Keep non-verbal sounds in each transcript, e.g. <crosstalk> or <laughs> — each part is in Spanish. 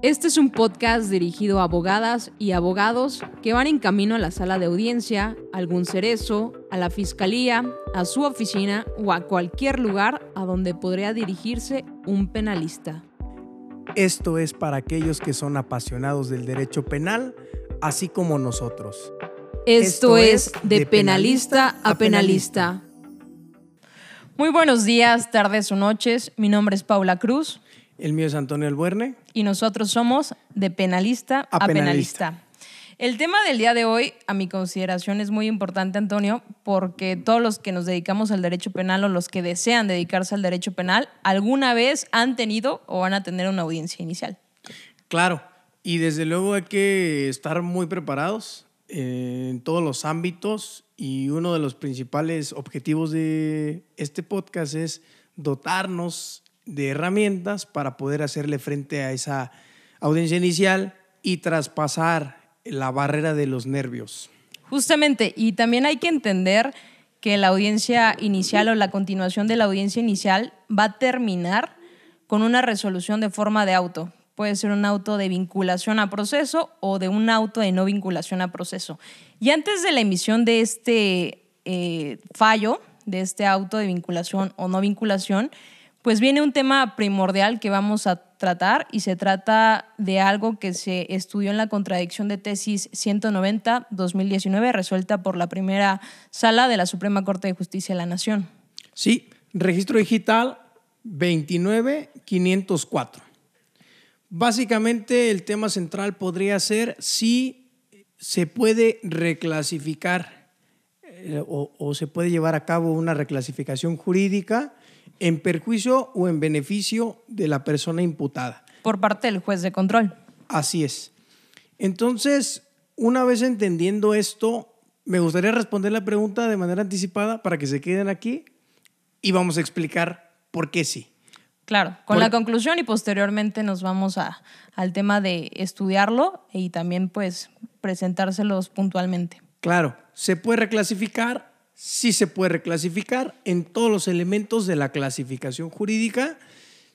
Este es un podcast dirigido a abogadas y abogados que van en camino a la sala de audiencia, a algún cerezo, a la fiscalía, a su oficina o a cualquier lugar a donde podría dirigirse un penalista. Esto es para aquellos que son apasionados del derecho penal, así como nosotros. Esto, es de penalista a penalista. Muy buenos días, tardes o noches. Mi nombre es Paula Cruz. El mío es Antonio Albuerne. Y nosotros somos de penalista a, penalista. El tema del día de hoy, a mi consideración, es muy importante, Antonio, porque todos los que nos dedicamos al derecho penal o los que desean dedicarse al derecho penal, alguna vez han tenido o van a tener una audiencia inicial. Claro, y desde luego hay que estar muy preparados eh, en todos los ámbitos y uno de los principales objetivos de este podcast es dotarnos de herramientas para poder hacerle frente a esa audiencia inicial y traspasar la barrera de los nervios. Justamente, y también hay que entender que la audiencia inicial o la continuación de la audiencia inicial va a terminar con una resolución de forma de auto. Puede ser un auto de vinculación a proceso o de un auto de no vinculación a proceso. Y antes de la emisión de este eh, fallo, de este auto de vinculación o no vinculación, pues viene un tema primordial que vamos a tratar y se trata de algo que se estudió en la contradicción de tesis 190-2019 resuelta por la primera sala de la Suprema Corte de Justicia de la Nación. Sí, registro digital 29504. Básicamente el tema central podría ser si se puede reclasificar eh, o, o se puede llevar a cabo una reclasificación jurídica en perjuicio o en beneficio de la persona imputada. Por parte del juez de control. Así es. Entonces, una vez entendiendo esto, me gustaría responder la pregunta de manera anticipada para que se queden aquí y vamos a explicar por qué sí. Claro, con la conclusión y posteriormente nos vamos a, al tema de estudiarlo y también pues presentárselos puntualmente. Claro, se puede reclasificar sí se puede reclasificar en todos los elementos de la clasificación jurídica,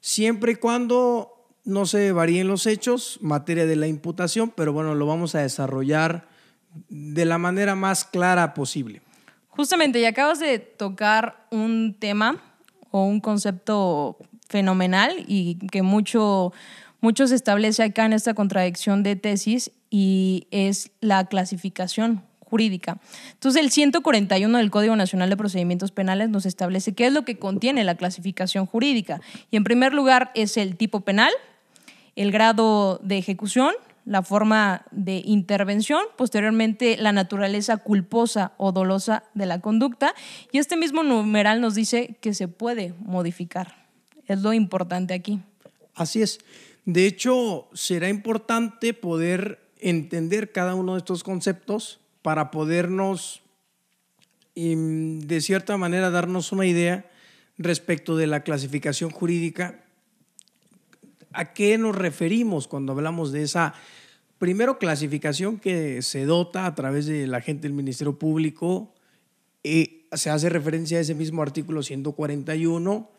siempre y cuando no se varíen los hechos, materia de la imputación, pero bueno, lo vamos a desarrollar de la manera más clara posible. Justamente, y acabas de tocar un tema o un concepto fenomenal y que mucho, mucho se establece acá en esta contradicción de tesis y es la clasificación jurídica. Entonces, el 141 del Código Nacional de Procedimientos Penales nos establece qué es lo que contiene la clasificación jurídica. Y en primer lugar es el tipo penal, el grado de ejecución, la forma de intervención, posteriormente la naturaleza culposa o dolosa de la conducta, y este mismo numeral nos dice que se puede modificar. Es lo importante aquí. Así es. De hecho, será importante poder entender cada uno de estos conceptos para podernos, de cierta manera, darnos una idea respecto de la clasificación jurídica. ¿A qué nos referimos cuando hablamos de esa, primero, clasificación que se dota a través de la gente del Ministerio Público? y se hace referencia a ese mismo artículo 141.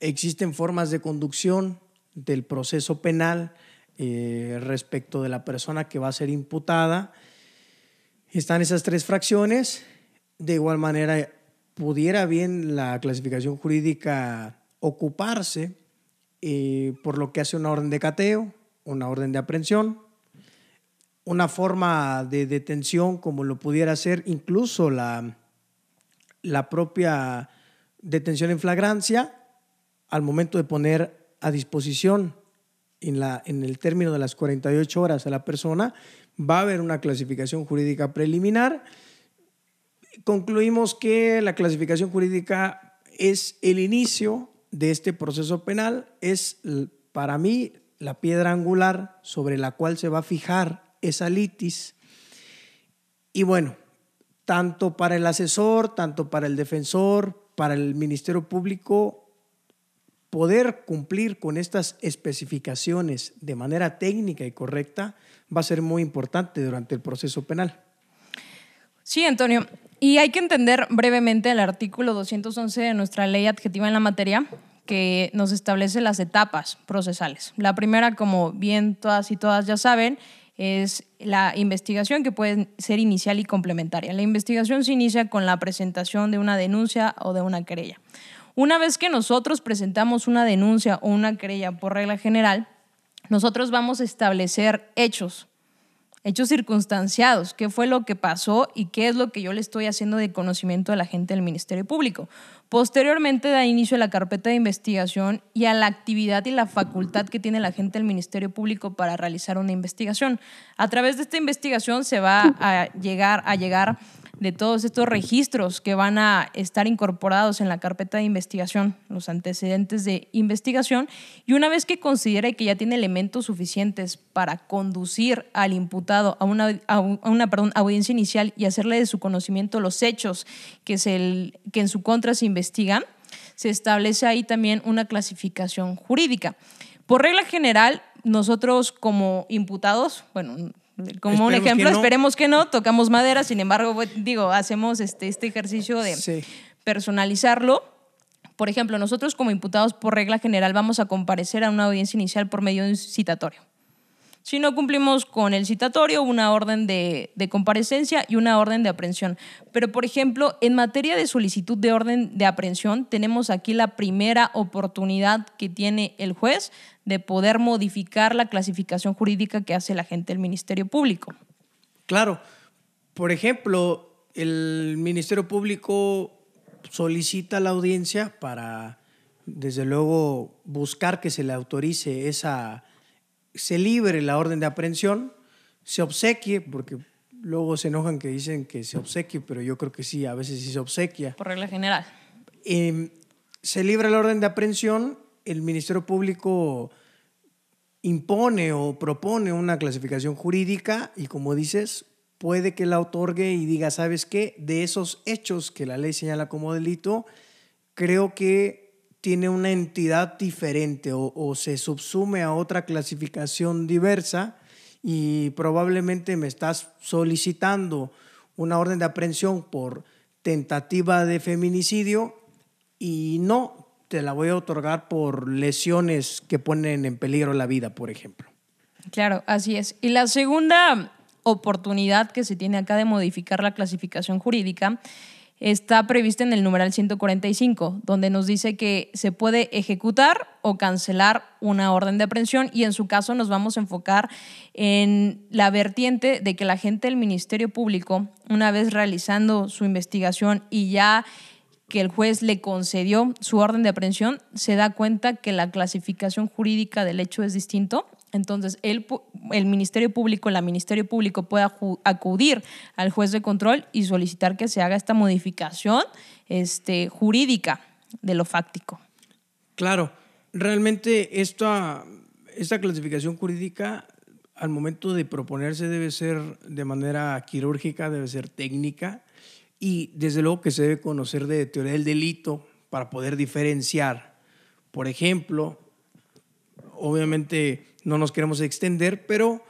Existen formas de conducción del proceso penal eh, respecto de la persona que va a ser imputada están esas tres fracciones. De igual manera, pudiera bien la clasificación jurídica ocuparse eh, por lo que hace una orden de cateo, una orden de aprehensión, una forma de detención como lo pudiera ser incluso la, la propia detención en flagrancia al momento de poner a disposición en, la, en el término de las 48 horas a la persona va a haber una clasificación jurídica preliminar. Concluimos que la clasificación jurídica es el inicio de este proceso penal, es para mí la piedra angular sobre la cual se va a fijar esa litis. Y bueno, tanto para el asesor, tanto para el defensor, para el Ministerio Público, poder cumplir con estas especificaciones de manera técnica y correcta va a ser muy importante durante el proceso penal. Sí, Antonio. Y hay que entender brevemente el artículo 211 de nuestra ley adjetiva en la materia, que nos establece las etapas procesales. La primera, como bien todas y todas ya saben, es la investigación que puede ser inicial y complementaria. La investigación se inicia con la presentación de una denuncia o de una querella. Una vez que nosotros presentamos una denuncia o una querella por regla general, nosotros vamos a establecer hechos, hechos circunstanciados, qué fue lo que pasó y qué es lo que yo le estoy haciendo de conocimiento a la gente del Ministerio Público. Posteriormente da inicio a la carpeta de investigación y a la actividad y la facultad que tiene la gente del Ministerio Público para realizar una investigación. A través de esta investigación se va a llegar a llegar de todos estos registros que van a estar incorporados en la carpeta de investigación, los antecedentes de investigación, y una vez que considere que ya tiene elementos suficientes para conducir al imputado a una, a una audiencia inicial y hacerle de su conocimiento los hechos que, es el, que en su contra se investigan, se establece ahí también una clasificación jurídica. Por regla general, nosotros como imputados, bueno, como un ejemplo, esperemos que no, tocamos madera, sin embargo, digo, hacemos este, este ejercicio de personalizarlo. Por ejemplo, nosotros como imputados por regla general vamos a comparecer a una audiencia inicial por medio de un citatorio. Si no cumplimos con el citatorio, una orden de, comparecencia y una orden de aprehensión. Pero, por ejemplo, en materia de solicitud de orden de aprehensión, tenemos aquí la primera oportunidad que tiene el juez de poder modificar la clasificación jurídica que hace la gente del Ministerio Público. Claro. Por ejemplo, el Ministerio Público solicita la audiencia para, desde luego, buscar que se le autorice esa se libre la orden de aprehensión, se obsequie, porque luego se enojan que dicen que se obsequie, pero yo creo que sí, a veces sí se obsequia. Por regla general. Em, se libra la orden de aprehensión, el Ministerio Público impone o propone una clasificación jurídica y como dices, puede que la otorgue y diga, ¿sabes qué? De esos hechos que la ley señala como delito, creo que tiene una entidad diferente o, se subsume a otra clasificación diversa y probablemente me estás solicitando una orden de aprehensión por tentativa de feminicidio y no te la voy a otorgar por lesiones que ponen en peligro la vida, por ejemplo. Claro, así es. Y la segunda oportunidad que se tiene acá de modificar la clasificación jurídica está prevista en el numeral 145, donde nos dice que se puede ejecutar o cancelar una orden de aprehensión y en su caso nos vamos a enfocar en la vertiente de que la gente del Ministerio Público, una vez realizando su investigación y ya que el juez le concedió su orden de aprehensión, se da cuenta que la clasificación jurídica del hecho es distinto entonces, el, el Ministerio Público, la Ministerio Público puede acudir al juez de control y solicitar que se haga esta modificación este, jurídica de lo fáctico. Claro, realmente esta, esta clasificación jurídica al momento de proponerse debe ser de manera quirúrgica, debe ser técnica y desde luego que se debe conocer de teoría del delito para poder diferenciar. Por ejemplo, obviamente no nos queremos extender, pero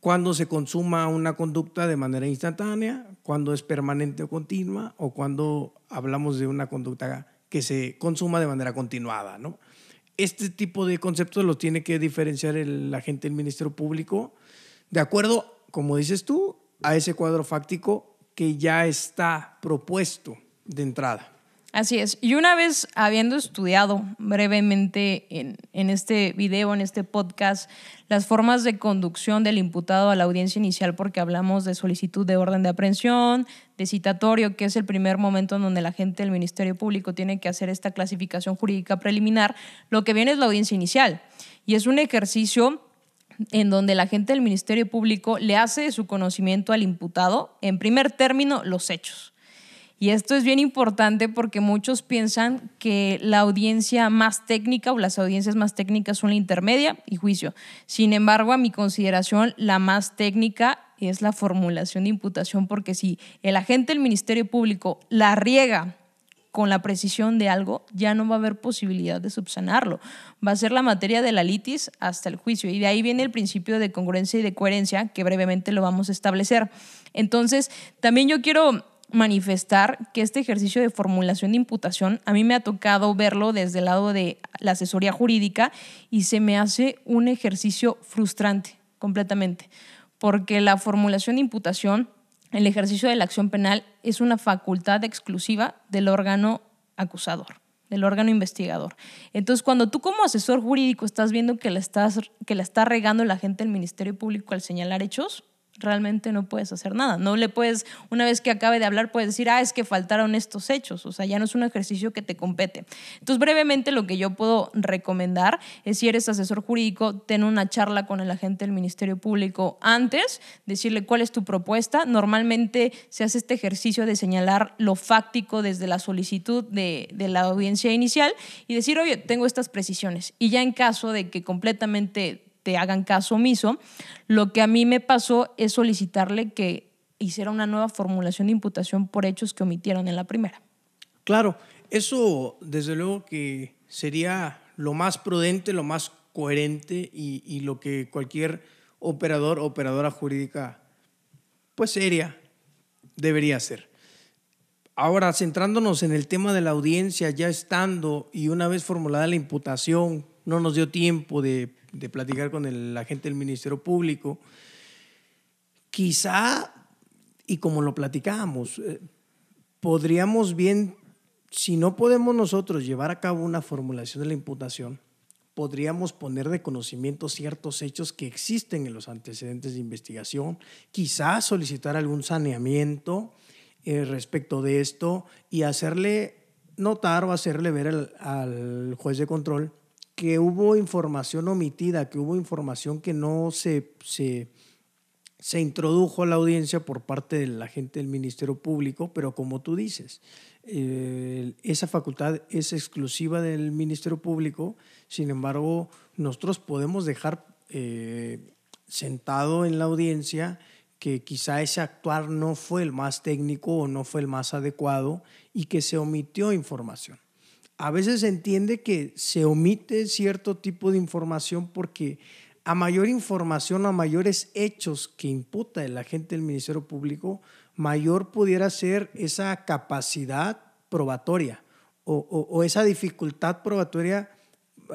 cuando se consuma una conducta de manera instantánea, cuando es permanente o continua, o cuando hablamos de una conducta que se consuma de manera continuada, ¿no? Este tipo de conceptos los tiene que diferenciar el agente del Ministerio Público de acuerdo, como dices tú, a ese cuadro fáctico que ya está propuesto de entrada. Así es. Y una vez habiendo estudiado brevemente en, este video, en este podcast, las formas de conducción del imputado a la audiencia inicial, porque hablamos de solicitud de orden de aprehensión, de citatorio, que es el primer momento en donde la gente del Ministerio Público tiene que hacer esta clasificación jurídica preliminar, lo que viene es la audiencia inicial. Y es un ejercicio en donde la gente del Ministerio Público le hace su conocimiento al imputado, en primer término, los hechos y esto es bien importante porque muchos piensan que la audiencia más técnica o las audiencias más técnicas son la intermedia y juicio. Sin embargo, a mi consideración, la más técnica es la formulación de imputación porque si el agente del Ministerio Público la riega con la precisión de algo, ya no va a haber posibilidad de subsanarlo. Va a ser la materia de la litis hasta el juicio. Y de ahí viene el principio de congruencia y de coherencia, que brevemente lo vamos a establecer. Entonces, también yo quiero manifestar que este ejercicio de formulación de imputación, a mí me ha tocado verlo desde el lado de la asesoría jurídica y se me hace un ejercicio frustrante completamente, porque la formulación de imputación, el ejercicio de la acción penal es una facultad exclusiva del órgano acusador del órgano investigador. Entonces, cuando tú como asesor jurídico estás viendo que la, estás, que la está regando la gente del Ministerio Público al señalar hechos, realmente no puedes hacer nada. No le puedes, una vez que acabe de hablar, puedes decir, ah, es que faltaron estos hechos. O sea, ya no es un ejercicio que te compete. Entonces, brevemente, lo que yo puedo recomendar es, si eres asesor jurídico, ten una charla con el agente del Ministerio Público antes, decirle cuál es tu propuesta. Normalmente se hace este ejercicio de señalar lo fáctico desde la solicitud de, de la audiencia inicial y decir, oye, tengo estas precisiones. Y ya en caso de que completamente te hagan caso omiso. Lo que a mí me pasó es solicitarle que hiciera una nueva formulación de imputación por hechos que omitieron en la primera. Claro, eso desde luego que sería lo más prudente, lo más coherente y, lo que cualquier operador o operadora jurídica, pues seria, debería hacer. Ahora, centrándonos en el tema de la audiencia, ya estando y una vez formulada la imputación, no nos dio tiempo de de platicar con el agente del Ministerio Público, quizá, y como lo platicábamos, eh, podríamos bien, si no podemos nosotros llevar a cabo una formulación de la imputación, podríamos poner de conocimiento ciertos hechos que existen en los antecedentes de investigación, quizá solicitar algún saneamiento eh, respecto de esto y hacerle notar o hacerle ver al juez de control que hubo información omitida, que hubo información que no se, se, se introdujo a la audiencia por parte de la gente del Ministerio Público, pero como tú dices, eh, esa facultad es exclusiva del Ministerio Público, sin embargo, nosotros podemos dejar eh, sentado en la audiencia que quizá ese actuar no fue el más técnico o no fue el más adecuado y que se omitió información a veces se entiende que se omite cierto tipo de información porque a mayor información, a mayores hechos que imputa el agente del Ministerio Público, mayor pudiera ser esa capacidad probatoria o, esa dificultad probatoria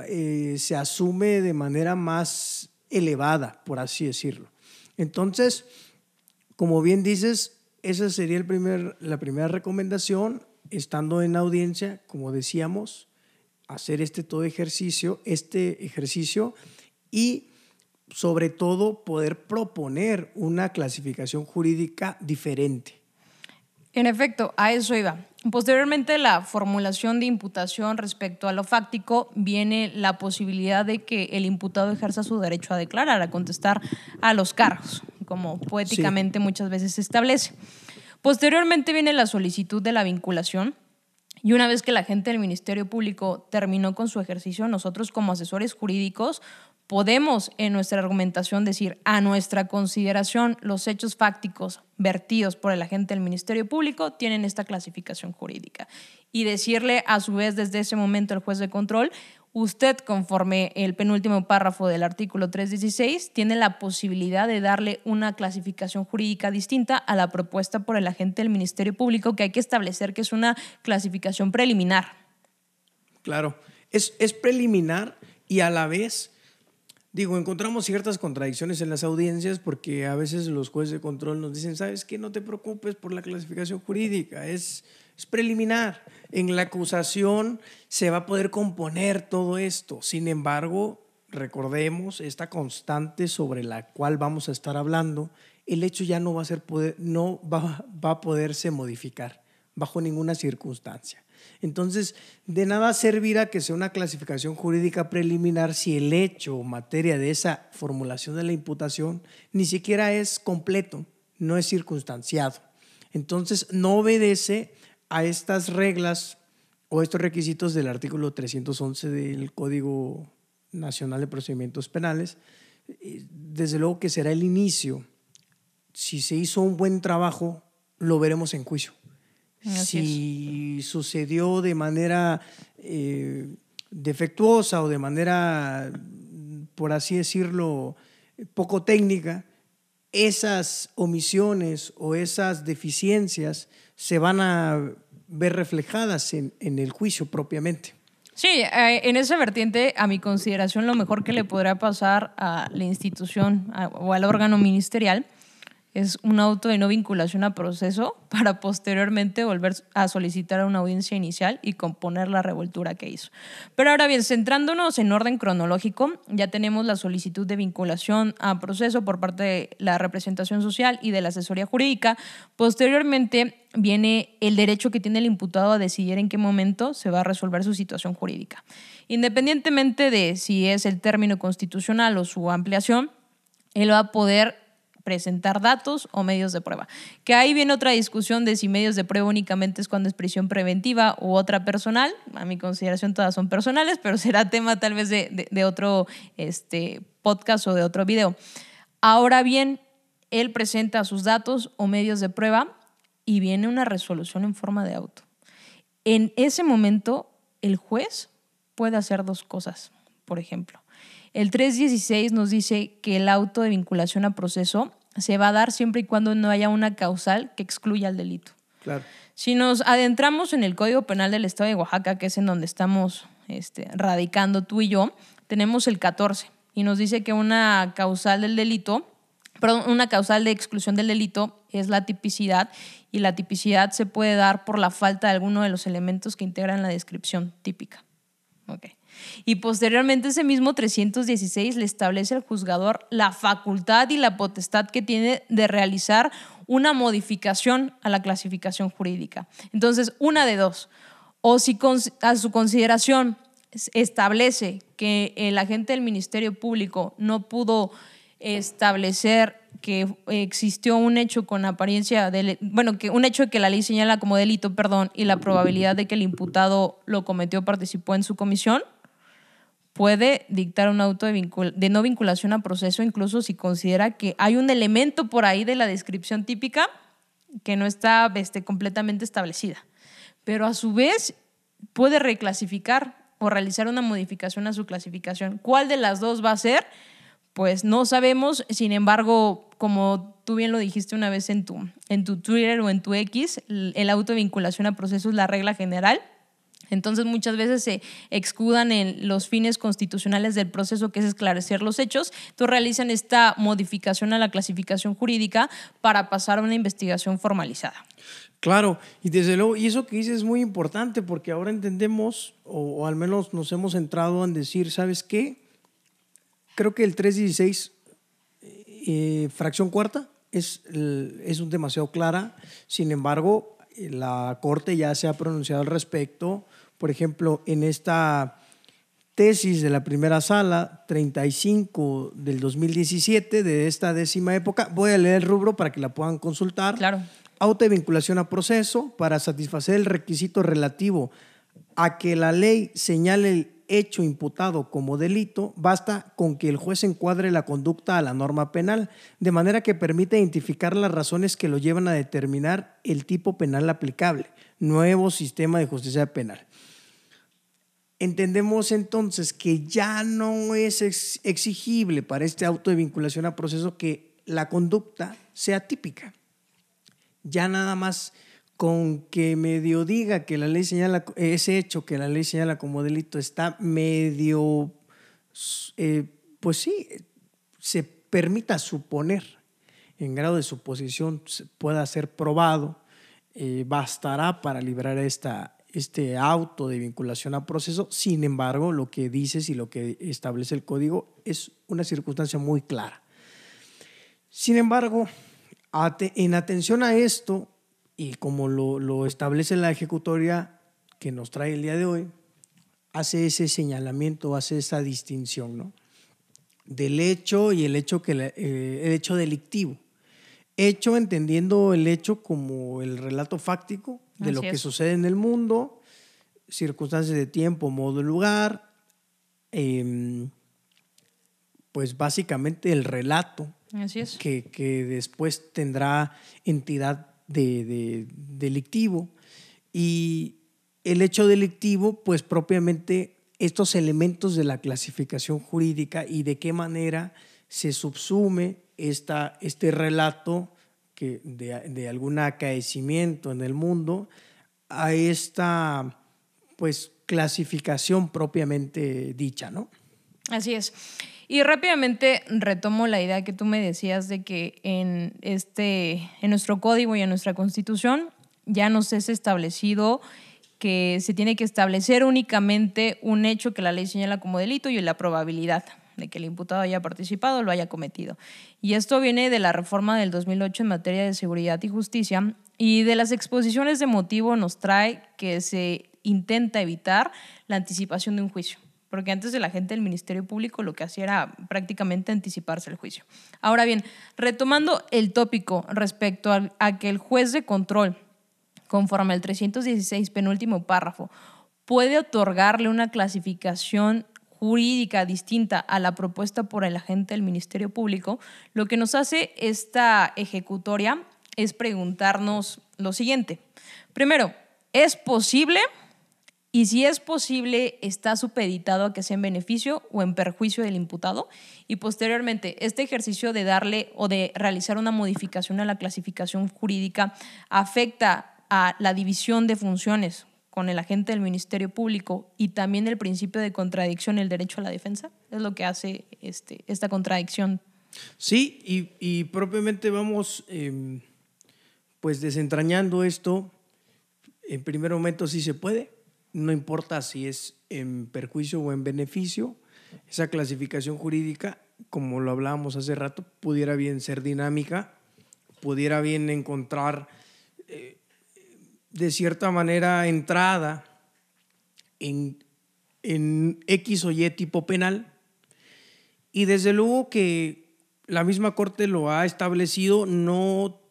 eh, se asume de manera más elevada, por así decirlo. Entonces, como bien dices, esa sería el primer, la primera recomendación, estando en audiencia, como decíamos, hacer este todo ejercicio, este ejercicio y sobre todo poder proponer una clasificación jurídica diferente. En efecto, a eso iba. Posteriormente, la formulación de imputación respecto a lo fáctico viene la posibilidad de que el imputado ejerza su derecho a declarar, a contestar a los cargos, como poéticamente muchas veces se establece. Posteriormente viene la solicitud de la vinculación. Y una vez que la gente del Ministerio Público terminó con su ejercicio, nosotros como asesores jurídicos podemos en nuestra argumentación decir a nuestra consideración los hechos fácticos vertidos por el agente del Ministerio Público tienen esta clasificación jurídica y decirle a su vez desde ese momento al juez de control usted, conforme el penúltimo párrafo del artículo 316, tiene la posibilidad de darle una clasificación jurídica distinta a la propuesta por el agente del Ministerio Público, que hay que establecer que es una clasificación preliminar. Claro, es, es preliminar y a la vez, digo, encontramos ciertas contradicciones en las audiencias porque a veces los jueces de control nos dicen, sabes que no te preocupes por la clasificación jurídica, es es preliminar. En la acusación se va a poder componer todo esto. Sin embargo, recordemos esta constante sobre la cual vamos a estar hablando, el hecho ya no va a ser no va, va a poderse modificar bajo ninguna circunstancia. Entonces, de nada servirá que sea una clasificación jurídica preliminar si el hecho o materia de esa formulación de la imputación ni siquiera es completo, no es circunstanciado. Entonces, no obedece a estas reglas o estos requisitos del artículo 311 del Código Nacional de Procedimientos Penales, desde luego que será el inicio. Si se hizo un buen trabajo, lo veremos en juicio. Si sucedió de manera eh, defectuosa o de manera, por así decirlo, poco técnica, esas omisiones o esas deficiencias se van a ver reflejadas en, en el juicio propiamente. Sí, eh, en esa vertiente, a mi consideración, lo mejor que le podrá pasar a la institución o al órgano ministerial es un auto de no vinculación a proceso <laughs> para posteriormente volver a solicitar una audiencia inicial y componer la revoltura que hizo. Pero ahora bien, centrándonos en orden cronológico, ya tenemos la solicitud de vinculación a proceso por parte de la representación social y de la asesoría jurídica. Posteriormente viene el derecho que tiene el imputado a decidir en qué momento se va a resolver su situación jurídica. Independientemente de si es el término constitucional o su ampliación, él va a poder presentar datos o medios de prueba. Que ahí viene otra discusión de si medios de prueba únicamente es cuando es prisión preventiva u otra personal. A mi consideración todas son personales, pero <laughs> será tema tal vez de, otro este, podcast o de otro video. Ahora bien, él presenta sus datos o medios de prueba y viene una resolución en forma de auto. En ese momento, el juez puede hacer dos cosas, por ejemplo. El 316 nos dice que el auto de vinculación a proceso se va a dar siempre y cuando no haya una causal que excluya el delito. Claro. Si nos adentramos en el Código Penal del Estado de Oaxaca, que es en donde estamos este, radicando tú y yo, tenemos el 14 y nos dice que una causal del delito, perdón, una causal de exclusión del delito es la tipicidad y la tipicidad se puede dar por la falta de alguno de los elementos que integran la descripción típica. Okay. Y posteriormente ese mismo 316 le establece al juzgador la facultad y la potestad que tiene de realizar una modificación a la clasificación jurídica. Entonces, una de dos. O si a su consideración establece que el agente del Ministerio Público no pudo establecer que existió un hecho con apariencia de, bueno, que un hecho que la ley señala como delito, perdón, y la probabilidad de que el imputado lo cometió participó en su comisión, puede dictar un auto de, no vinculación a proceso, incluso si considera que hay un elemento por ahí de la descripción típica que no está este, completamente establecida. Pero a su vez puede reclasificar o realizar una modificación a su clasificación. ¿Cuál de las dos va a ser? Pues no sabemos, sin embargo, como tú bien lo dijiste una vez en tu, en tu Twitter o en tu X, el auto de vinculación a proceso es la regla general entonces muchas veces se excudan en los fines constitucionales del proceso que es esclarecer los hechos, entonces realizan esta modificación a la clasificación jurídica para pasar a una investigación formalizada. Claro, y desde luego, y eso que dices es muy importante porque ahora entendemos, o, al menos nos hemos centrado en decir, ¿sabes qué? Creo que el 316, eh, fracción cuarta, es, es un demasiado clara, sin embargo, la Corte ya se ha pronunciado al respecto por ejemplo, en esta tesis de la primera sala, 35 del 2017, de esta décima época, voy a leer el rubro para que la puedan consultar. Claro. Auto de vinculación a proceso para satisfacer el requisito relativo a que la ley señale el hecho imputado como delito, basta con que el juez encuadre la conducta a la norma penal, de manera que permita identificar las razones que lo llevan a determinar el tipo penal aplicable, nuevo sistema de justicia penal. Entendemos entonces que ya no es exigible para este auto de vinculación a proceso que la conducta sea típica. Ya nada más con que medio diga que la ley señala ese hecho que la ley señala como delito está medio, eh, pues sí, se permita suponer en grado de suposición pueda ser probado, eh, bastará para liberar esta, este auto de vinculación a proceso. Sin embargo, lo que dices y lo que establece el código es una circunstancia muy clara. Sin embargo, en atención a esto, y como lo, establece la ejecutoria que nos trae el día de hoy, hace ese señalamiento, hace esa distinción ¿no? del hecho y el hecho, que, eh, el hecho delictivo. Hecho entendiendo el hecho como el relato fáctico de lo que sucede en el mundo, circunstancias de tiempo, modo, lugar, em, pues básicamente el relato Que, después tendrá entidad de, delictivo y el hecho delictivo, pues propiamente estos elementos de la clasificación jurídica y de qué manera se subsume esta, este relato que de, de algún acaecimiento en el mundo a esta pues clasificación propiamente dicha, ¿no? Así es. Y rápidamente retomo la idea que tú me decías de que en este en nuestro código y en nuestra Constitución ya nos es establecido que se tiene que establecer únicamente un hecho que la ley señala como delito y la probabilidad de que el imputado haya participado o lo haya cometido. Y esto viene de la reforma del 2008 en materia de seguridad y justicia y de las exposiciones de motivo nos trae que se intenta evitar la anticipación de un juicio porque antes de la gente del Ministerio Público lo que hacía era prácticamente anticiparse el juicio. Ahora bien, retomando el tópico respecto a, a que el juez de control, conforme al 316 penúltimo párrafo, puede otorgarle una clasificación jurídica distinta a la propuesta por el agente del Ministerio Público, lo que nos hace esta ejecutoria es preguntarnos lo siguiente. Primero, ¿es posible y si es posible, está supeditado a que sea en beneficio o en perjuicio del imputado. Y posteriormente, este ejercicio de darle o de realizar una modificación a la clasificación jurídica afecta a la división de funciones con el agente del Ministerio Público y también el principio de contradicción, el derecho a la defensa. Es lo que hace este, esta contradicción. Sí, y, propiamente vamos em, pues desentrañando esto. En primer momento sí se puede, no importa si es en perjuicio o en beneficio, esa clasificación jurídica, como lo hablábamos hace rato, pudiera bien ser dinámica, pudiera bien encontrar eh, de cierta manera entrada en, en X o Y tipo penal. Y desde luego que la misma Corte lo ha establecido, no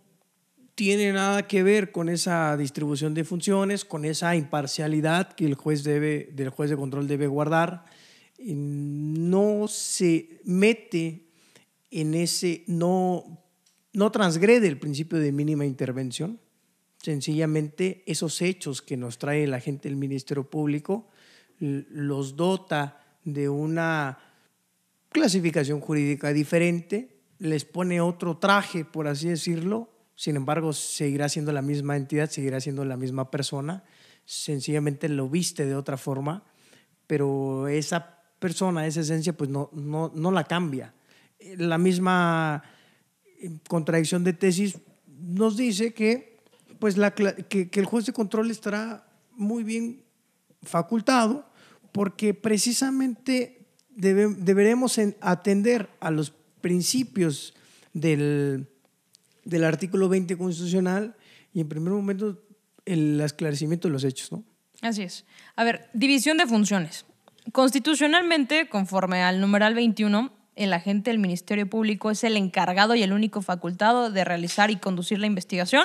tiene nada que ver con esa distribución de funciones, con esa imparcialidad que el juez debe, del juez de control debe guardar. No se mete en ese, no, no transgrede el principio de mínima intervención. Sencillamente esos hechos que nos trae la gente del Ministerio Público los dota de una clasificación jurídica diferente, les pone otro traje, por así decirlo, sin embargo, seguirá siendo la misma entidad, seguirá siendo la misma persona, sencillamente lo viste de otra forma, pero esa persona, esa esencia, pues no, no, no la cambia. La misma eh, contradicción de tesis nos dice que, pues la, que, que el juez de control estará muy bien facultado porque precisamente deberemos atender a los principios del, del artículo 20 constitucional y en primer momento el esclarecimiento de los hechos, ¿no? Así es. A ver, división de funciones. Constitucionalmente, conforme al numeral 21, el agente del Ministerio Público es el encargado y el único facultado de realizar y conducir la investigación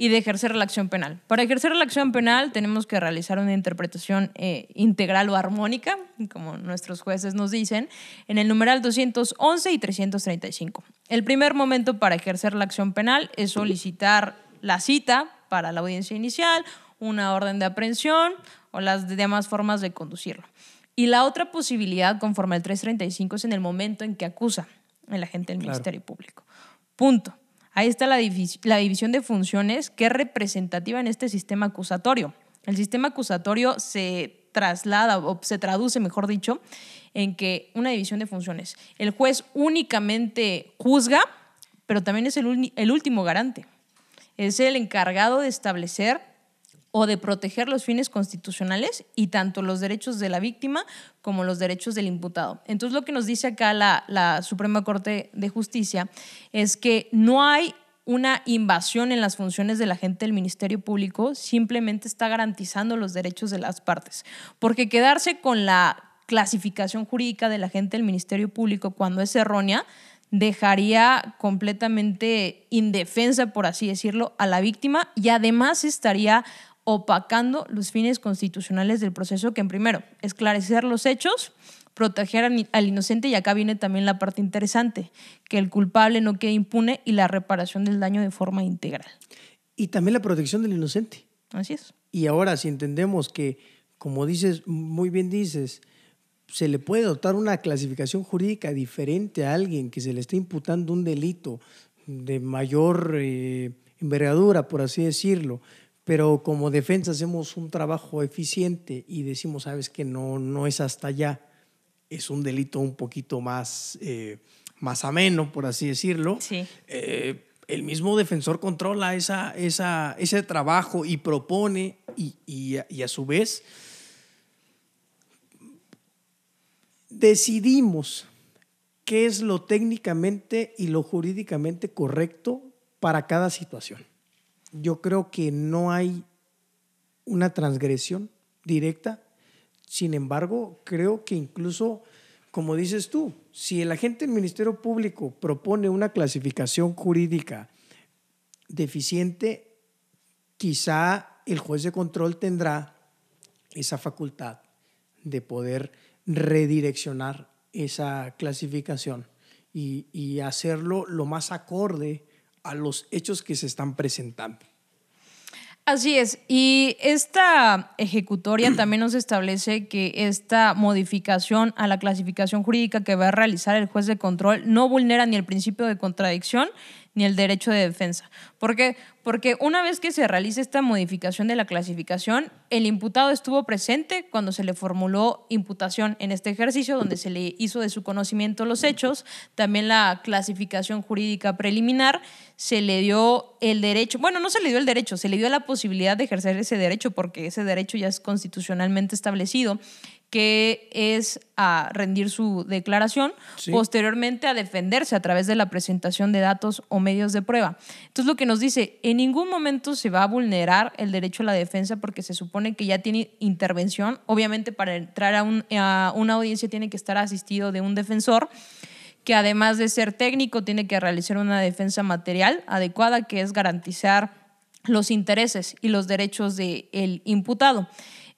y de ejercer la acción penal. Para ejercer la acción penal tenemos que realizar una interpretación eh, integral o armónica, como nuestros jueces nos dicen, en el numeral 211 y 335. El primer momento para ejercer la acción penal es solicitar la cita para la audiencia inicial, una orden de aprehensión o las demás formas de conducirlo. Y la otra posibilidad, conforme al 335, es en el momento en que acusa el agente del Ministerio Público. Punto. Ahí está la, división de funciones que es representativa en este sistema acusatorio. El sistema acusatorio se traslada o se traduce, mejor dicho, en que una división de funciones. El juez únicamente juzga, pero también es el, el último garante. Es el encargado de establecer o de proteger los fines constitucionales y tanto los derechos de la víctima como los derechos del imputado. Entonces lo que nos dice acá la, la Suprema Corte de Justicia es que no hay una invasión en las funciones de la gente del Ministerio Público, simplemente está garantizando los derechos de las partes. Porque quedarse con la clasificación jurídica de la gente del Ministerio Público cuando es errónea, dejaría completamente indefensa, por así decirlo, a la víctima y además estaría opacando los fines constitucionales del proceso, que en primero, esclarecer los hechos, proteger al inocente y acá viene también la parte interesante, que el culpable no quede impune y la reparación del daño de forma integral. Y también la protección del inocente. Así es. Y ahora, si entendemos que, como dices, muy bien dices, se le puede dotar una clasificación jurídica diferente a alguien que se le está imputando un delito de mayor eh, envergadura, por así decirlo, pero como defensa hacemos un trabajo eficiente y decimos, sabes que no, no es hasta allá, es un delito un poquito más, eh, más ameno, por así decirlo. Sí. Eh, el mismo defensor controla esa, esa, ese trabajo y propone y, y, y a su vez decidimos qué es lo técnicamente y lo jurídicamente correcto para cada situación. Yo creo que no hay una transgresión directa, sin embargo, creo que incluso, como dices tú, si el agente del Ministerio Público propone una clasificación jurídica deficiente, quizá el juez de control tendrá esa facultad de poder redireccionar esa clasificación y, y, hacerlo lo más acorde a los hechos que se están presentando. Así es, y esta ejecutoria <clears throat> también nos establece que esta modificación a la clasificación jurídica que va a realizar el juez de control no vulnera ni el principio de contradicción ni el derecho de defensa. ¿Por qué? Porque una vez que se realiza esta modificación de la clasificación, el imputado estuvo presente cuando se le formuló imputación en este ejercicio, donde se le hizo de su conocimiento los hechos, también la clasificación jurídica preliminar, se le dio el derecho, bueno, no se le dio el derecho, se le dio la posibilidad de ejercer ese derecho porque ese derecho ya es constitucionalmente establecido que es a rendir su declaración, sí. posteriormente a defenderse a través de la presentación de datos o medios de prueba. Entonces lo que nos dice, en ningún momento se va a vulnerar el derecho a la defensa porque se supone que ya tiene intervención. Obviamente para entrar a, un, a una audiencia tiene que estar asistido de un defensor que además de ser técnico tiene que realizar una defensa material adecuada que es garantizar los intereses y los derechos del imputado.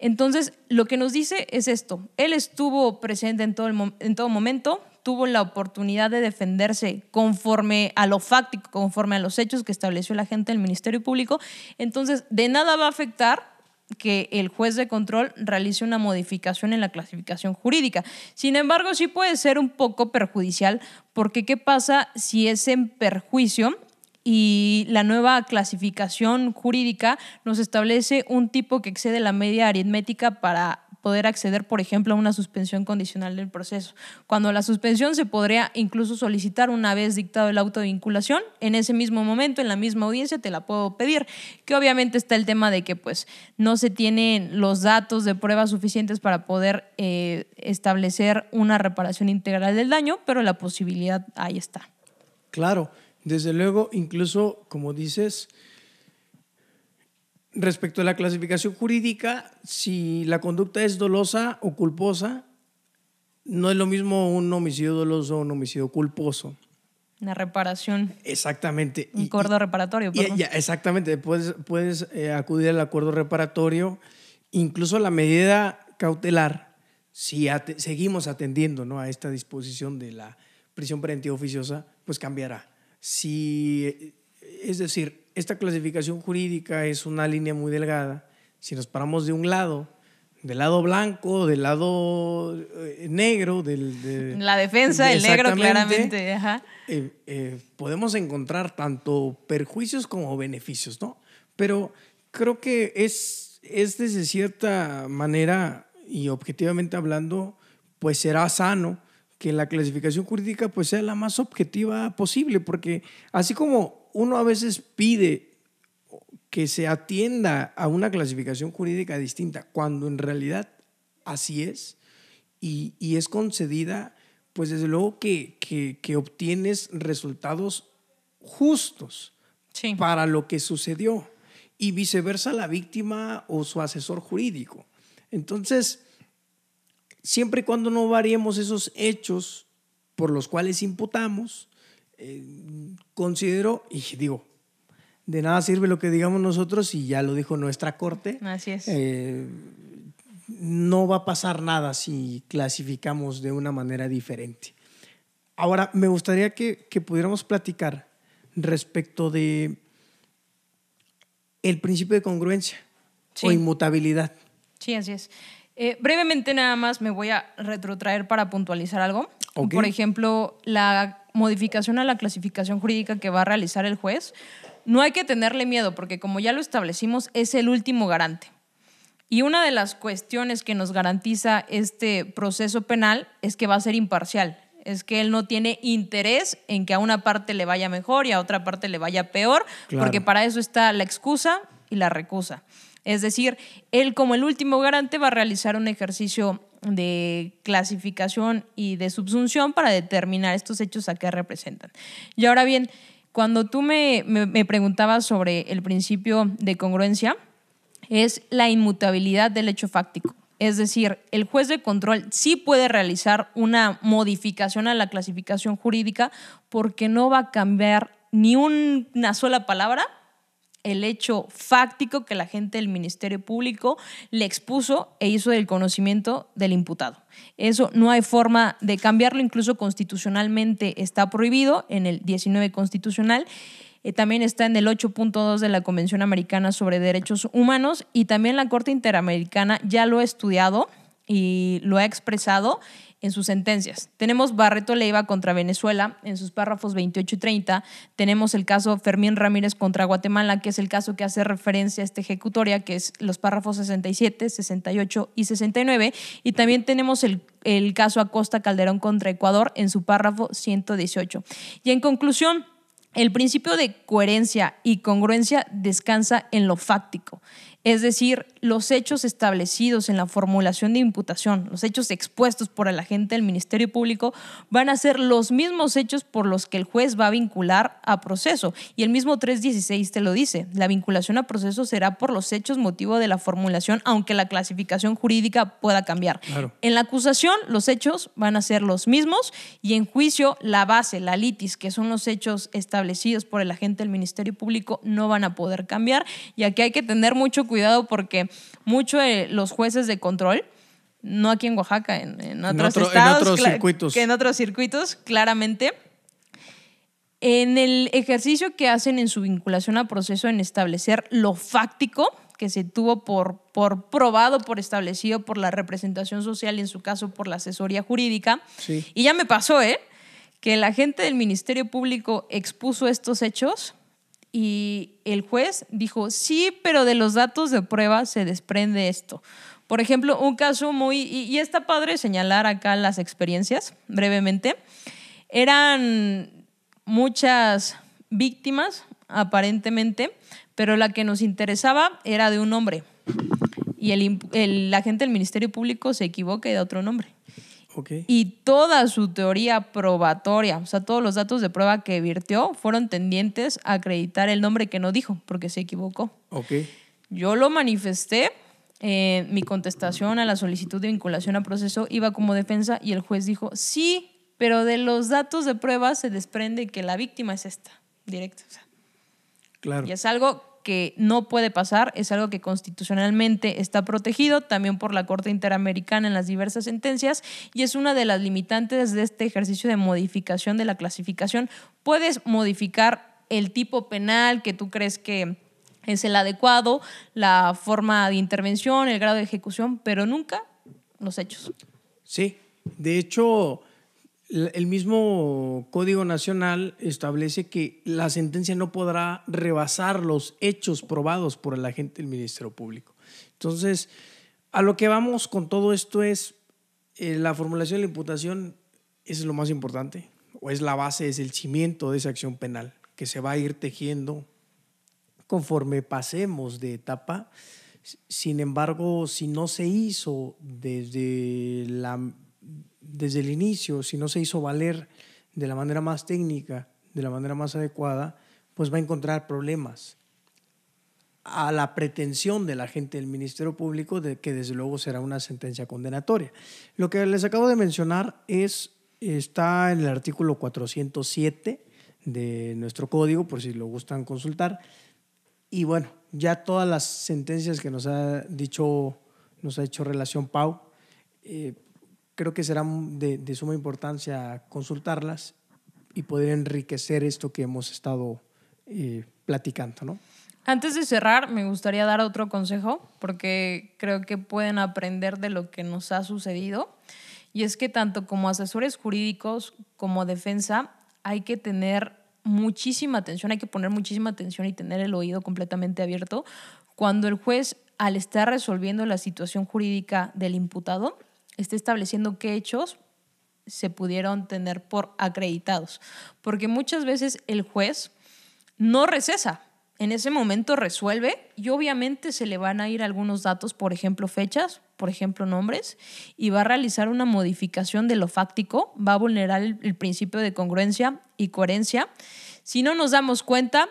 Entonces, lo que nos dice es esto. Él estuvo presente en todo, el, en todo momento, tuvo la oportunidad de defenderse conforme a lo fáctico, conforme a los hechos que estableció la gente del Ministerio Público. Entonces, de nada va a afectar que el juez de control realice una modificación en la clasificación jurídica. Sin embargo, sí puede ser un poco perjudicial porque ¿qué pasa si es en perjuicio y la nueva clasificación jurídica nos establece un tipo que excede la media aritmética para poder acceder, por ejemplo, a una suspensión condicional del proceso. Cuando la suspensión se podría incluso solicitar una vez dictado el auto de vinculación, en ese mismo momento, en la misma audiencia, te la puedo pedir. Que obviamente está el tema de que pues no se tienen los datos de pruebas suficientes para poder eh, establecer una reparación integral del daño, pero la posibilidad ahí está. Claro. Desde luego, incluso, como dices, respecto a la clasificación jurídica, si la conducta es dolosa o culposa, no es lo mismo un homicidio doloso o un homicidio culposo. Una reparación. Exactamente. Un acuerdo reparatorio. Y, ya, exactamente. Puedes, puedes eh, acudir al acuerdo reparatorio, incluso la medida cautelar, si at seguimos atendiendo ¿no? a esta disposición de la prisión preventiva oficiosa, pues cambiará. Si, es decir, esta clasificación jurídica es una línea muy delgada. Si nos paramos de un lado, del lado blanco, del lado eh, negro, del, de, la defensa, de, el negro claramente, Ajá. Eh, eh, podemos encontrar tanto perjuicios como beneficios, ¿no? Pero creo que es, es desde cierta manera y objetivamente hablando, pues será sano que la clasificación jurídica pues sea la más objetiva posible, porque así como uno a veces pide que se atienda a una clasificación jurídica distinta, cuando en realidad así es, y, y es concedida, pues desde luego que, que, que obtienes resultados justos sí. para lo que sucedió, y viceversa la víctima o su asesor jurídico. Entonces, siempre y cuando no variemos esos hechos por los cuales imputamos, eh, considero, y digo, de nada sirve lo que digamos nosotros y ya lo dijo nuestra corte. Así es. Eh, no va a pasar nada si clasificamos de una manera diferente. Ahora, me gustaría que, que pudiéramos platicar respecto de el principio de congruencia Sí. o inmutabilidad. Sí, así es. Eh, brevemente nada más me voy a retrotraer para puntualizar algo. Por ejemplo, la modificación a la clasificación jurídica que va a realizar el juez, no hay que tenerle miedo porque como ya lo establecimos, es el último garante. Y una de las cuestiones que nos garantiza este proceso penal es que va a ser imparcial, es que él no tiene interés en que a una parte le vaya mejor y a otra parte le vaya peor, porque para eso está la excusa y la recusa. Es decir, él como el último garante va a realizar un ejercicio de clasificación y de subsunción para determinar estos hechos a qué representan. Y ahora bien, cuando tú me, me, preguntabas sobre el principio de congruencia, es la inmutabilidad del hecho fáctico. Es decir, el juez de control sí puede realizar una modificación a la clasificación jurídica porque no va a cambiar ni una sola palabra el hecho fáctico que la gente del Ministerio Público le expuso e hizo del conocimiento del imputado. Eso no hay forma de cambiarlo, incluso constitucionalmente está prohibido en el 19 constitucional. Eh, también está en el 8.2 de la Convención Americana sobre Derechos Humanos y también la Corte Interamericana ya lo ha estudiado y lo ha expresado en sus sentencias. Tenemos Barreto Leiva contra Venezuela en sus párrafos 28 y 30. Tenemos el caso Fermín Ramírez contra Guatemala, que es el caso que hace referencia a esta ejecutoria, que es los párrafos 67, 68 y 69. Y también tenemos el, el caso Acosta Calderón contra Ecuador en su párrafo 118. Y en conclusión, el principio de coherencia y congruencia descansa en lo fáctico es decir, los hechos establecidos en la formulación de imputación, los hechos expuestos por el agente del Ministerio Público, van a ser los mismos hechos por los que el juez va a vincular a proceso. Y el mismo 316 te lo dice, la vinculación a proceso será por los hechos motivo de la formulación, aunque la clasificación jurídica pueda cambiar. En la acusación, los hechos van a ser los mismos y en juicio, la base, la litis, que son los hechos establecidos por el agente del Ministerio Público, no van a poder cambiar. Y aquí hay que tener mucho cuidado cuidado porque muchos de los jueces de control, no aquí en Oaxaca, en, otros estados, en otros circuitos. Que en otros circuitos, claramente, en el ejercicio que hacen en su vinculación a proceso en establecer lo fáctico que se tuvo por, por probado, por establecido por la representación social y en su caso por la asesoría jurídica. Y ya me pasó, ¿eh? Que la gente del Ministerio Público expuso estos hechos y el juez dijo, sí, pero de los datos de prueba se desprende esto. Por ejemplo, un caso muy, y, está padre señalar acá las experiencias brevemente, eran muchas víctimas, aparentemente, pero la que nos interesaba era de un hombre. Y el, el agente del Ministerio Público se equivoca y da otro nombre. Y toda su teoría probatoria, o sea, todos los datos de prueba que virtió fueron tendientes a acreditar el nombre que no dijo, porque se equivocó. Yo lo manifesté. Eh, mi contestación a la solicitud de vinculación a proceso iba como defensa y el juez dijo, sí, pero de los datos de prueba se desprende que la víctima es esta, directo. claro. Y es algo que no puede pasar, es algo que constitucionalmente está protegido también por la Corte Interamericana en las diversas sentencias y es una de las limitantes de este ejercicio de modificación de la clasificación. Puedes modificar el tipo penal que tú crees que es el adecuado, la forma de intervención, el grado de ejecución, pero nunca los hechos. Sí, de hecho, el mismo Código Nacional establece que la sentencia no podrá rebasar los hechos probados por el agente del Ministerio Público. Entonces, a lo que vamos con todo esto es eh, la formulación de la imputación es lo más importante, o es la base, es el cimiento de esa acción penal, que se va a ir tejiendo conforme pasemos de etapa. Sin embargo, si no se hizo desde la desde el inicio, si no se hizo valer de la manera más técnica, de la manera más adecuada, pues va a encontrar problemas a la pretensión de la gente del Ministerio Público de que desde luego será una sentencia condenatoria. Lo que les acabo de mencionar es está en el artículo 407 de nuestro código, por si lo gustan consultar. Y bueno, ya todas las sentencias que nos ha dicho, nos ha hecho relación Pau, eh, creo que será de, suma importancia consultarlas y poder enriquecer esto que hemos estado eh, platicando, ¿no? Antes de cerrar, me gustaría dar otro consejo, porque creo que pueden aprender de lo que nos ha sucedido. Y es que tanto como asesores jurídicos como defensa, hay que tener muchísima atención, hay que poner muchísima atención y tener el oído completamente abierto cuando el juez, al estar resolviendo la situación jurídica del imputado, esté estableciendo qué hechos se pudieron tener por acreditados. Porque muchas veces el juez no recesa, en ese momento resuelve y obviamente se le van a ir algunos datos, por ejemplo fechas, por ejemplo nombres, y va a realizar una modificación de lo fáctico, va a vulnerar el, el principio de congruencia y coherencia. Si no nos damos cuenta,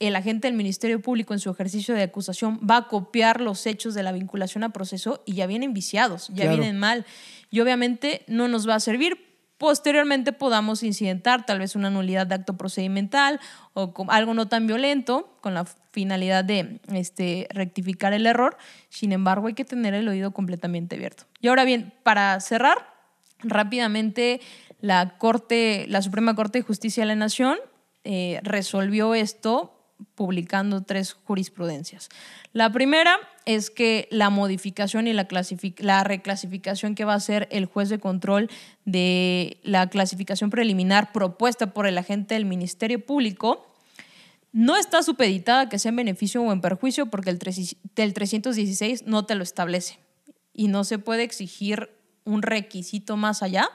el agente del Ministerio Público en su ejercicio de acusación va a copiar los hechos de la vinculación a proceso y ya vienen viciados, ya vienen mal. Y obviamente no nos va a servir. Posteriormente podamos incidentar tal vez una nulidad de acto procedimental o algo no tan violento con la finalidad de este, rectificar el error. Sin embargo, hay que tener el oído completamente abierto. Y ahora bien, para cerrar, rápidamente la Corte, la Suprema Corte de Justicia de la Nación eh, resolvió esto publicando tres jurisprudencias. La primera es que la modificación y la, la, reclasificación que va a hacer el juez de control de la clasificación preliminar propuesta por el agente del Ministerio Público no está supeditada que sea en beneficio o en perjuicio porque el, 316 no te lo establece y no se puede exigir un requisito más allá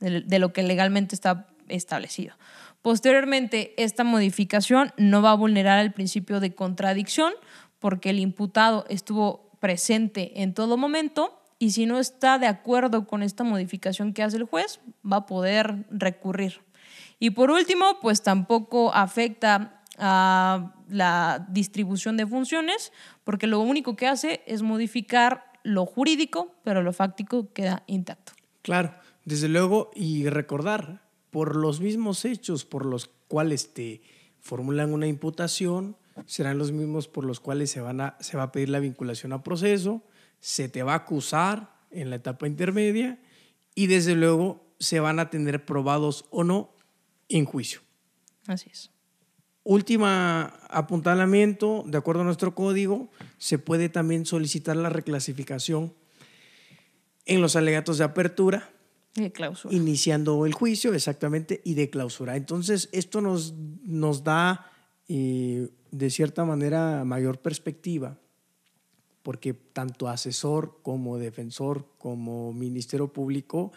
de lo que legalmente está establecido. Posteriormente, esta modificación no va a vulnerar el principio de contradicción porque el imputado estuvo presente en todo momento y si no está de acuerdo con esta modificación que hace el juez, va a poder recurrir. Y por último, pues tampoco afecta a la distribución de funciones, porque lo único que hace es modificar lo jurídico, pero lo fáctico queda intacto. Claro, desde luego, y recordar, por los mismos hechos por los cuales te formulan una imputación, serán los mismos por los cuales se, van a, se va a pedir la vinculación a proceso, se te va a acusar en la etapa intermedia y desde luego se van a tener probados o no en juicio. Así es. Última apuntalamiento, de acuerdo a nuestro código, se puede también solicitar la reclasificación en los alegatos de apertura de clausura. Iniciando el juicio, exactamente, y de clausura. Entonces, esto nos, nos da, eh, de cierta manera, mayor perspectiva, porque tanto asesor como defensor, como Ministerio Público,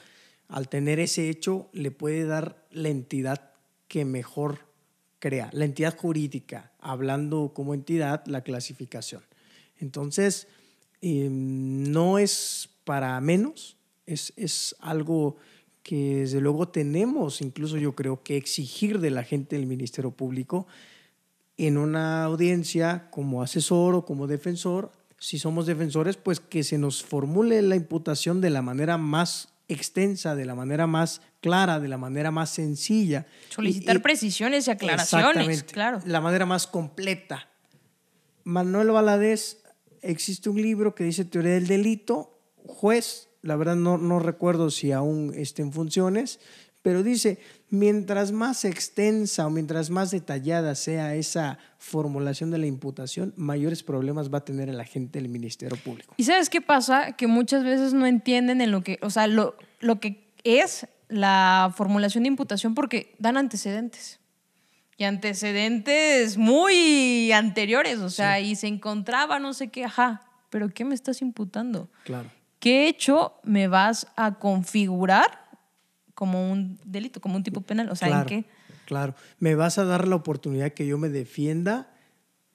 al tener ese hecho, le puede dar la entidad que mejor crea, la entidad jurídica, hablando como entidad, la clasificación. Entonces, eh, no es para menos, es, algo que desde luego tenemos, incluso yo creo que exigir de la gente del Ministerio Público en una audiencia como asesor o como defensor, si somos defensores, pues que se nos formule la imputación de la manera más extensa, de la manera más clara, de la manera más sencilla. Solicitar precisiones y aclaraciones, claro. La manera más completa. Manuel Valadez, existe un libro que dice Teoría del Delito, juez la verdad no, no recuerdo si aún está en funciones, pero dice, mientras más extensa o mientras más detallada sea esa formulación de la imputación, mayores problemas va a tener el agente del Ministerio Público. ¿Y sabes qué pasa? Que muchas veces no entienden en lo que, o sea, lo, lo que es la formulación de imputación porque dan antecedentes. Y antecedentes muy anteriores, o sea, y se encontraba no sé qué, ajá, pero ¿qué me estás imputando? Claro. ¿Qué hecho me vas a configurar como un delito, como un tipo penal? O sea, claro, ¿en qué? Claro, me vas a dar la oportunidad que yo me defienda,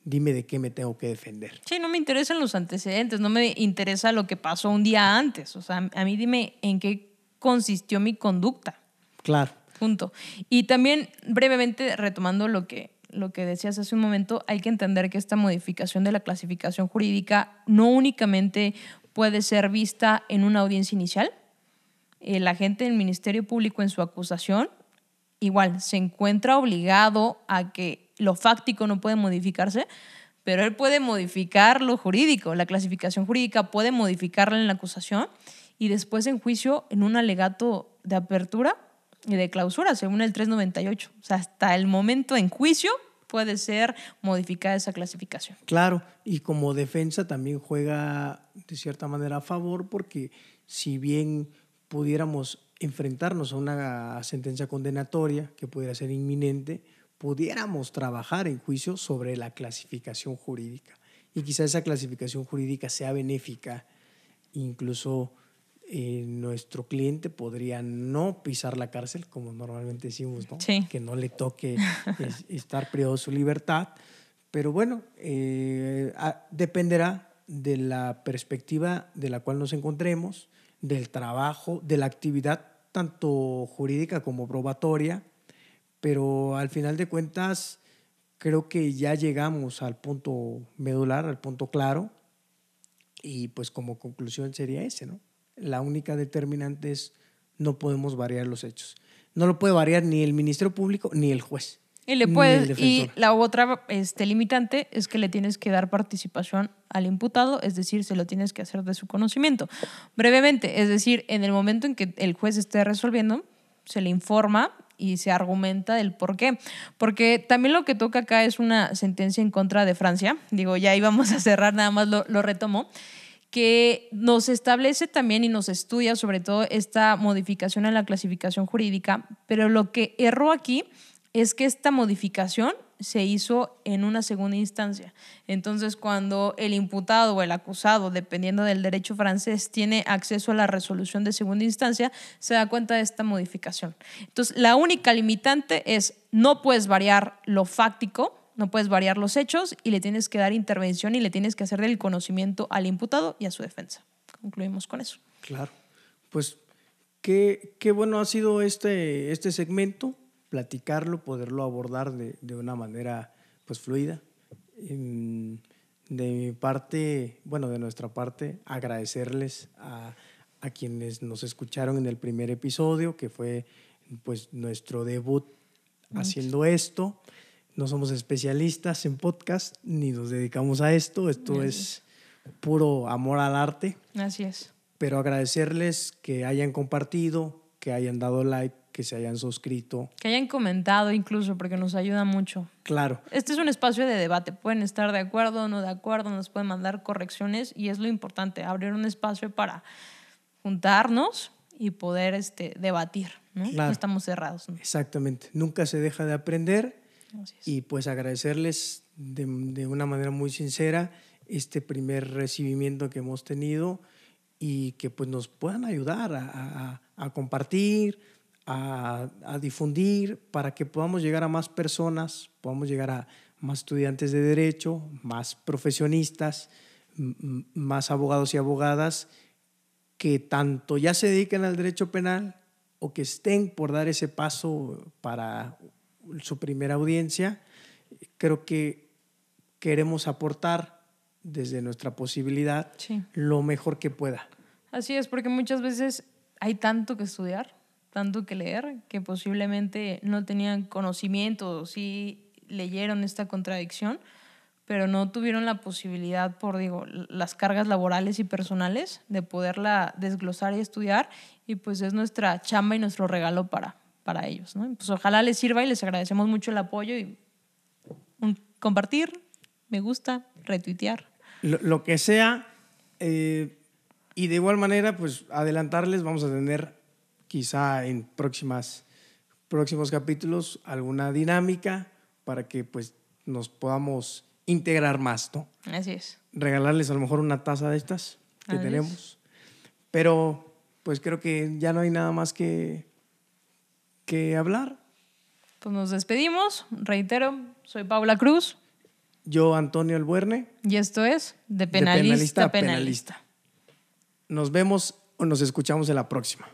dime de qué me tengo que defender. Sí, no me interesan los antecedentes, no me interesa lo que pasó un día antes, o sea, a mí dime en qué consistió mi conducta. Claro. Punto. Y también brevemente retomando lo que lo que decías hace un momento, hay que entender que esta modificación de la clasificación jurídica no únicamente puede ser vista en una audiencia inicial. El agente del Ministerio Público en su acusación igual se encuentra obligado a que lo fáctico no puede modificarse, pero él puede modificar lo jurídico. La clasificación jurídica puede modificarla en la acusación y después en juicio en un alegato de apertura y de clausura, según el 398. O sea, hasta el momento en juicio puede ser modificada esa clasificación. Claro, y como defensa también juega de cierta manera a favor porque si bien pudiéramos enfrentarnos a una sentencia condenatoria que pudiera ser inminente, pudiéramos trabajar en juicio sobre la clasificación jurídica. Y quizá esa clasificación jurídica sea benéfica, incluso eh, nuestro cliente podría no pisar la cárcel, como normalmente decimos, ¿no? que no le toque <laughs> estar privado de su libertad. Pero bueno, eh, dependerá de la perspectiva de la cual nos encontremos, del trabajo, de la actividad tanto jurídica como probatoria, pero al final de cuentas creo que ya llegamos al punto medular, al punto claro, y pues como conclusión sería ese, ¿no? La única determinante es no podemos variar los hechos. No lo puede variar ni el Ministerio Público ni el juez. Y, le puedes, y la otra este, limitante es que le tienes que dar participación al imputado, es decir, se lo tienes que hacer de su conocimiento. Brevemente, es decir, en el momento en que el juez esté resolviendo, se le informa y se argumenta del por qué. Porque también lo que toca acá es una sentencia en contra de Francia. Digo, ya íbamos a cerrar, nada más lo, lo retomo que nos establece también y nos estudia sobre todo esta modificación en la clasificación jurídica, pero lo que erró aquí es que esta modificación se hizo en una segunda instancia. Entonces, cuando el imputado o el acusado, dependiendo del derecho francés, tiene acceso a la resolución de segunda instancia, se da cuenta de esta modificación. Entonces, la única limitante es no puedes variar lo fáctico, no puedes variar los hechos y le tienes que dar intervención y le tienes que hacer del conocimiento al imputado y a su defensa. Concluimos con eso. Claro. Pues qué, qué bueno ha sido este, este segmento platicarlo, poderlo abordar de, de una manera pues fluida. de mi parte, bueno, de nuestra parte, agradecerles a, a, quienes nos escucharon en el primer episodio, que fue pues nuestro debut haciendo esto. No somos especialistas en podcast, ni nos dedicamos a esto. Esto es puro amor al arte. Así es. Pero agradecerles que hayan compartido, que hayan dado like, que se hayan suscrito. Que hayan comentado incluso, porque nos ayuda mucho. Claro. Este es un espacio de debate. Pueden estar de acuerdo o no de acuerdo, nos pueden mandar correcciones y es lo importante, abrir un espacio para juntarnos y poder este, debatir. ¿no? no estamos cerrados. Exactamente. Nunca se deja de aprender y pues agradecerles de, de una manera muy sincera este primer recibimiento que hemos tenido y que pues nos puedan ayudar a, a, a compartir, a, difundir para que podamos llegar a más personas, podamos llegar a más estudiantes de derecho, más profesionistas, más abogados y abogadas que tanto ya se dediquen al derecho penal o que estén por dar ese paso para su primera audiencia. Creo que queremos aportar desde nuestra posibilidad lo mejor que pueda. Así es, porque muchas veces hay tanto que estudiar tanto que leer que posiblemente no tenían conocimiento, sí leyeron esta contradicción, pero no tuvieron la posibilidad por digo las cargas laborales y personales de poderla desglosar y estudiar y pues es nuestra chamba y nuestro regalo para para ellos, ¿no? Pues ojalá les sirva y les agradecemos mucho el apoyo y compartir, me gusta, retuitear. Lo, que sea, eh, y de igual manera, pues adelantarles, vamos a tener quizá en próximas, próximos capítulos alguna dinámica para que pues nos podamos integrar más, ¿no? Así es. Regalarles a lo mejor una taza de estas que tenemos. Pero pues creo que ya no hay nada más que, que hablar. Pues nos despedimos. Reitero, soy Paula Cruz. Yo, Antonio Albuerne. Y esto es De Penalista, penalista, penalista. Nos vemos o nos escuchamos en la próxima.